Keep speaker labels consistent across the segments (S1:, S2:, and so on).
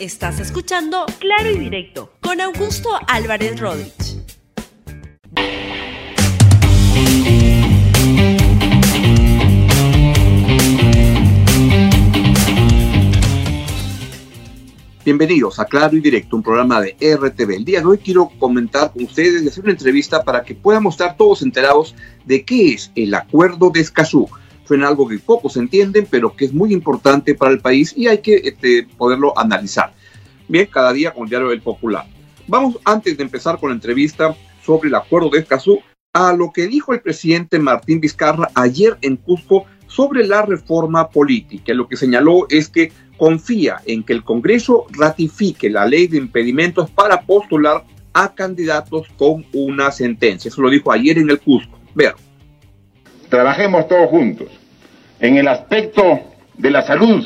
S1: Estás escuchando Claro y Directo con Augusto Álvarez Rodríguez.
S2: Bienvenidos a Claro y Directo, un programa de RTV. El día de hoy quiero comentar con ustedes y hacer una entrevista para que puedan estar todos enterados de qué es el Acuerdo de Escazú. Suena algo que pocos entienden, pero que es muy importante para el país y hay que este, poderlo analizar. Bien, cada día con el diario El Popular. Vamos, antes de empezar con la entrevista sobre el Acuerdo de Escazú, a lo que dijo el presidente Martín Vizcarra ayer en Cusco sobre la reforma política. Lo que señaló es que confía en que el Congreso ratifique la ley de impedimentos para postular a candidatos con una sentencia. Eso lo dijo ayer en el Cusco. Vean.
S3: Trabajemos todos juntos en el aspecto de la salud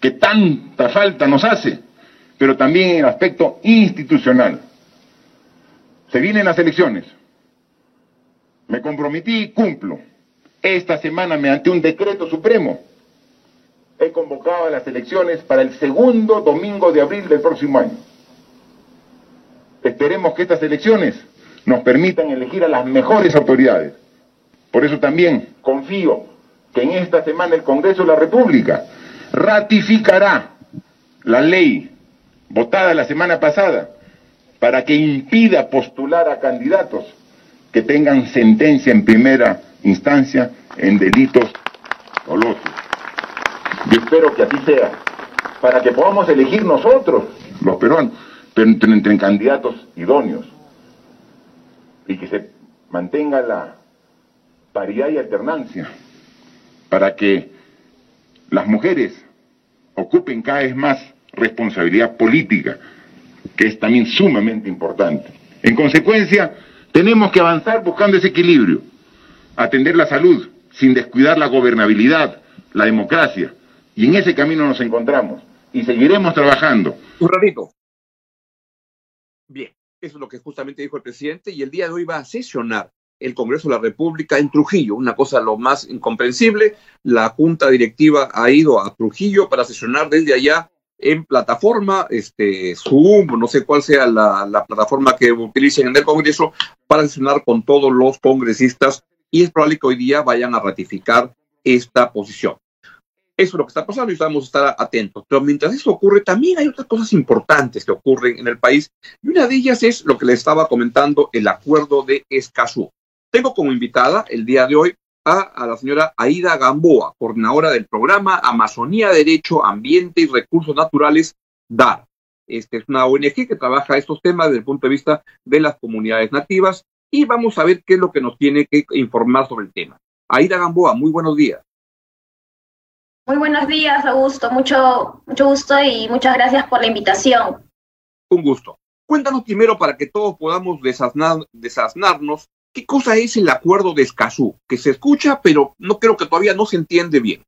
S3: que tanta falta nos hace, pero también en el aspecto institucional. Se vienen las elecciones. Me comprometí y cumplo. Esta semana, mediante un decreto supremo, he convocado a las elecciones para el segundo domingo de abril del próximo año. Esperemos que estas elecciones nos permitan elegir a las mejores autoridades. Por eso también confío que en esta semana el Congreso de la República ratificará la ley votada la semana pasada para que impida postular a candidatos que tengan sentencia en primera instancia en delitos dolosos. Yo espero que así sea, para que podamos elegir nosotros, los peruanos, pero entre, entre candidatos idóneos, y que se mantenga la paridad y alternancia para que las mujeres ocupen cada vez más responsabilidad política, que es también sumamente importante. En consecuencia, tenemos que avanzar buscando ese equilibrio, atender la salud sin descuidar la gobernabilidad, la democracia, y en ese camino nos encontramos y seguiremos trabajando.
S2: Un ratito. Bien, eso es lo que justamente dijo el presidente y el día de hoy va a sesionar el Congreso de la República en Trujillo, una cosa lo más incomprensible. La Junta Directiva ha ido a Trujillo para sesionar desde allá en plataforma, este, Zoom, no sé cuál sea la, la plataforma que utilicen en el Congreso, para sesionar con todos los congresistas y es probable que hoy día vayan a ratificar esta posición. Eso es lo que está pasando y vamos a estar atentos. Pero mientras eso ocurre, también hay otras cosas importantes que ocurren en el país y una de ellas es lo que le estaba comentando, el acuerdo de Escazú. Tengo como invitada el día de hoy a, a, la señora Aida Gamboa, coordinadora del programa Amazonía, Derecho, Ambiente y Recursos Naturales, DAR. Este es una ONG que trabaja estos temas desde el punto de vista de las comunidades nativas y vamos a ver qué es lo que nos tiene que informar sobre el tema. Aida Gamboa, muy buenos días.
S4: Muy buenos días, Augusto. Mucho, mucho gusto y muchas gracias por la invitación.
S2: Un gusto. Cuéntanos primero para que todos podamos desasnar, desasnarnos qué cosa es el acuerdo de Escazú, que se escucha, pero no creo que todavía no se entiende bien.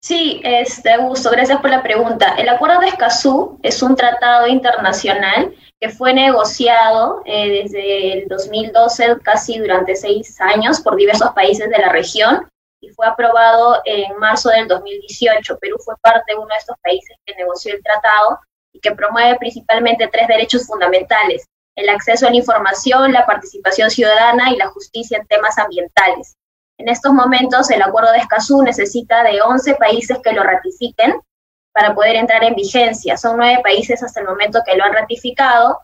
S4: Sí, este, Augusto, gracias por la pregunta. El acuerdo de Escazú es un tratado internacional que fue negociado eh, desde el 2012, casi durante seis años, por diversos países de la región y fue aprobado en marzo del 2018. Perú fue parte de uno de estos países que negoció el tratado y que promueve principalmente tres derechos fundamentales, el acceso a la información, la participación ciudadana y la justicia en temas ambientales. En estos momentos, el acuerdo de Escazú necesita de 11 países que lo ratifiquen para poder entrar en vigencia. Son nueve países hasta el momento que lo han ratificado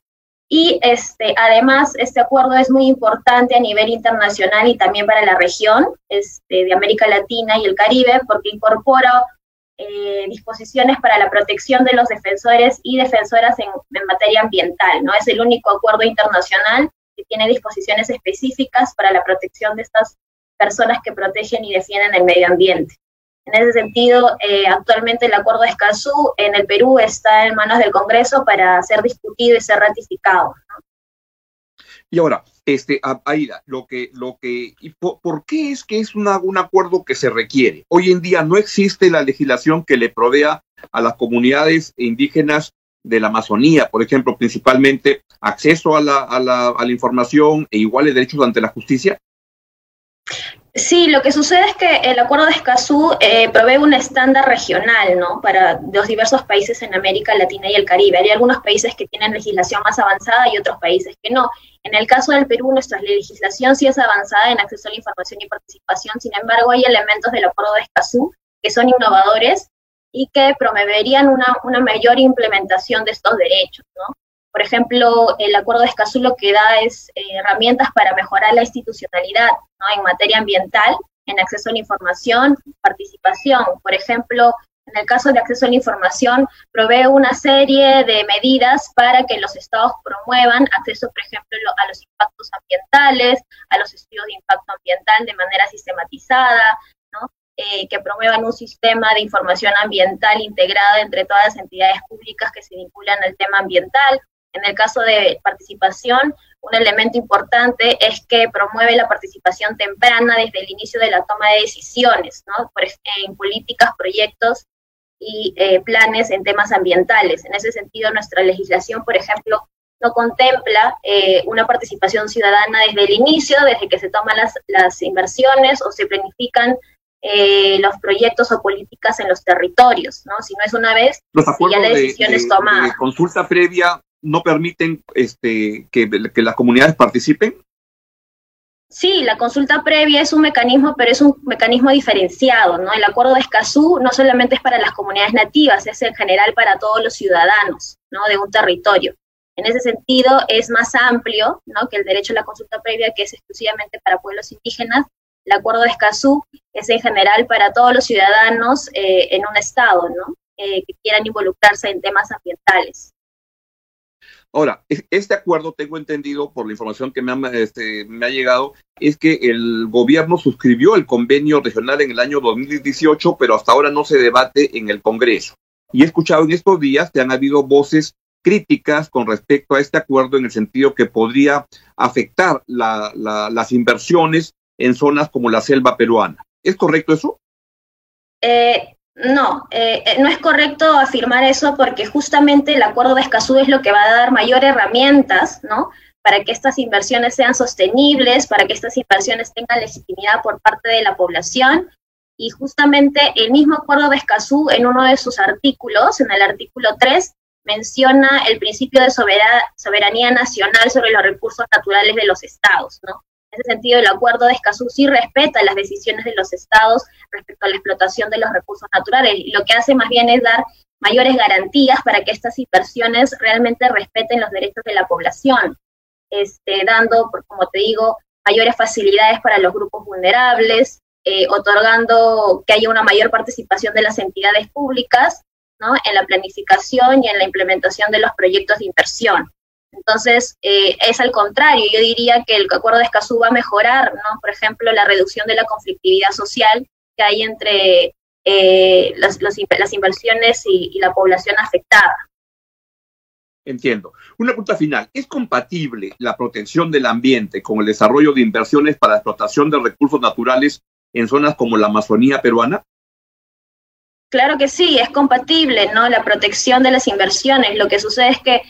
S4: y este, además, este acuerdo es muy importante a nivel internacional y también para la región este, de América Latina y el Caribe, porque incorpora eh, disposiciones para la protección de los defensores y defensoras en, materia ambiental. ¿no? Es el único acuerdo internacional que tiene disposiciones específicas para la protección de estas personas que protegen y defienden el medio ambiente. En ese sentido, eh, actualmente el acuerdo de Escazú en el Perú está en manos del Congreso para ser discutido y ser ratificado.
S2: Y ahora, este, Aida, lo que, lo que, por, por, qué es que es una, un acuerdo que se requiere? Hoy en día no existe la legislación que le provea a las comunidades indígenas de la Amazonía, por ejemplo, principalmente acceso a la, a la, a la información e iguales derechos ante la justicia.
S4: Sí, lo que sucede es que el Acuerdo de Escazú eh, provee un estándar regional ¿no? para los diversos países en América Latina y el Caribe. Hay algunos países que tienen legislación más avanzada y otros países que no. En el caso del Perú, nuestra legislación sí es avanzada en acceso a la información y participación, sin embargo, hay elementos del Acuerdo de Escazú que son innovadores y que promoverían una, una mayor implementación de estos derechos. ¿no? Por ejemplo, el acuerdo de Escazú lo que da es eh, herramientas para mejorar la institucionalidad en materia ambiental, en acceso a la información, participación. Por ejemplo, en el caso de acceso a la información, provee una serie de medidas para que los estados promuevan acceso, por ejemplo, a los impactos ambientales, a los estudios de impacto ambiental de manera sistematizada, eh, que promuevan un sistema de información ambiental integrada entre todas las entidades públicas que se vinculan al tema ambiental, en el caso de participación, un elemento importante es que promueve la participación temprana desde el inicio de la toma de decisiones, ¿no? en políticas, proyectos y eh, planes en temas ambientales. En ese sentido, nuestra legislación, por ejemplo, no contempla eh, una participación ciudadana desde el inicio, desde que se toman las, las inversiones o se planifican eh, los proyectos o políticas en los territorios, ¿no? Si no es una vez,
S2: los ya la decisión es tomada. De consulta previa no permiten este, que, que las comunidades participen?
S4: Sí, la consulta previa es un mecanismo, pero es un mecanismo diferenciado, ¿no? El acuerdo de Escazú no solamente es para las comunidades nativas, es en general para todos los ciudadanos, ¿no? De un territorio. En ese sentido, es más amplio, ¿no? Que el derecho a la consulta previa, que es exclusivamente para pueblos indígenas. El acuerdo de Escazú es en general para todos los ciudadanos eh, en un estado, ¿no? Eh, que quieran involucrarse en temas ambientales.
S2: Ahora, este acuerdo, tengo entendido por la información que me ha, este, me ha llegado, es que el gobierno suscribió el convenio regional en el año 2018, pero hasta ahora no se debate en el Congreso. Y he escuchado en estos días que han habido voces críticas con respecto a este acuerdo en el sentido que podría afectar las inversiones en zonas como la selva peruana. ¿Es correcto eso?
S4: Eh, no, eh, eh, no es correcto afirmar eso porque justamente el acuerdo de Escazú es lo que va a dar mayor herramientas, ¿no? Para que estas inversiones sean sostenibles, para que estas inversiones tengan legitimidad por parte de la población. Y justamente el mismo acuerdo de Escazú, en uno de sus artículos, en el artículo 3, menciona el principio de soberanía nacional sobre los recursos naturales de los estados, ¿no? Ese sentido, el acuerdo de Escazú sí respeta las decisiones de los estados respecto a la explotación de los recursos naturales. Y lo que hace más bien es dar mayores garantías para que estas inversiones realmente respeten los derechos de la población, este, dando, como te digo, mayores facilidades para los grupos vulnerables, eh, otorgando que haya una mayor participación de las entidades públicas ¿no? en la planificación y en la implementación de los proyectos de inversión. Entonces, eh, es al contrario, yo diría que el acuerdo de Escazú va a mejorar, ¿no? Por ejemplo, la reducción de la conflictividad social que hay entre eh, las, inversiones y, la población afectada.
S2: Entiendo. Una pregunta final. ¿Es compatible la protección del ambiente con el desarrollo de inversiones para la explotación de recursos naturales en zonas como la Amazonía peruana?
S4: Claro que sí, es compatible, ¿no? La protección de las inversiones. Lo que sucede es que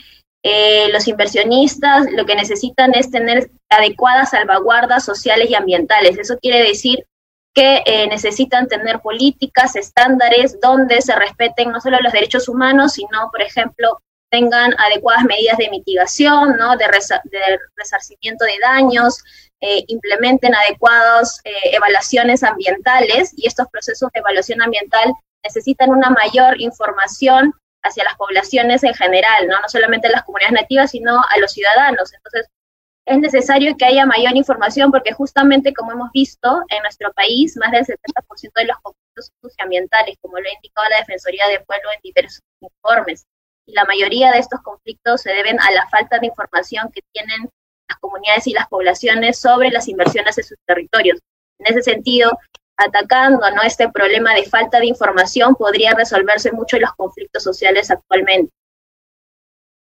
S4: eh, los inversionistas lo que necesitan es tener adecuadas salvaguardas sociales y ambientales. Eso quiere decir que eh, necesitan tener políticas, estándares donde se respeten no solo los derechos humanos, sino, por ejemplo, tengan adecuadas medidas de mitigación, ¿no? de, resarcimiento de daños, eh, implementen adecuadas evaluaciones ambientales y estos procesos de evaluación ambiental necesitan una mayor información hacia las poblaciones en general, ¿no? no solamente a las comunidades nativas, sino a los ciudadanos. Entonces, es necesario que haya mayor información porque justamente, como hemos visto, en nuestro país, más del 70% de los conflictos socioambientales, como lo ha indicado la Defensoría del Pueblo en diversos informes, y la mayoría de estos conflictos se deben a la falta de información que tienen las comunidades y las poblaciones sobre las inversiones en sus territorios. En ese sentido, atacando ¿no? este problema de falta de información, podría resolverse mucho los conflictos sociales actualmente.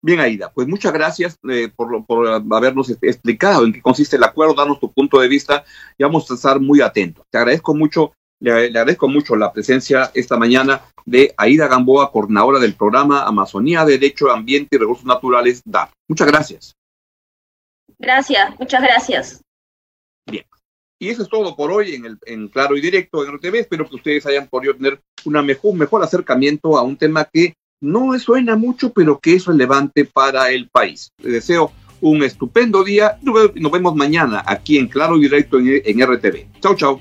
S2: Bien, Aida, pues muchas gracias eh, por, por, habernos explicado en qué consiste el acuerdo, darnos tu punto de vista y vamos a estar muy atentos. Te agradezco mucho, le, agradezco mucho la presencia esta mañana de Aida Gamboa, coordinadora del programa Amazonía, Derecho, Ambiente y Recursos Naturales, DAP. Muchas gracias.
S4: Gracias, muchas gracias.
S2: Bien. Y eso es todo por hoy en, el, en Claro y Directo en RTV. Espero que ustedes hayan podido tener un mejor, mejor acercamiento a un tema que no suena mucho, pero que es relevante para el país. Les deseo un estupendo día. Nos vemos mañana aquí en Claro y Directo en, en RTV. Chau, chau.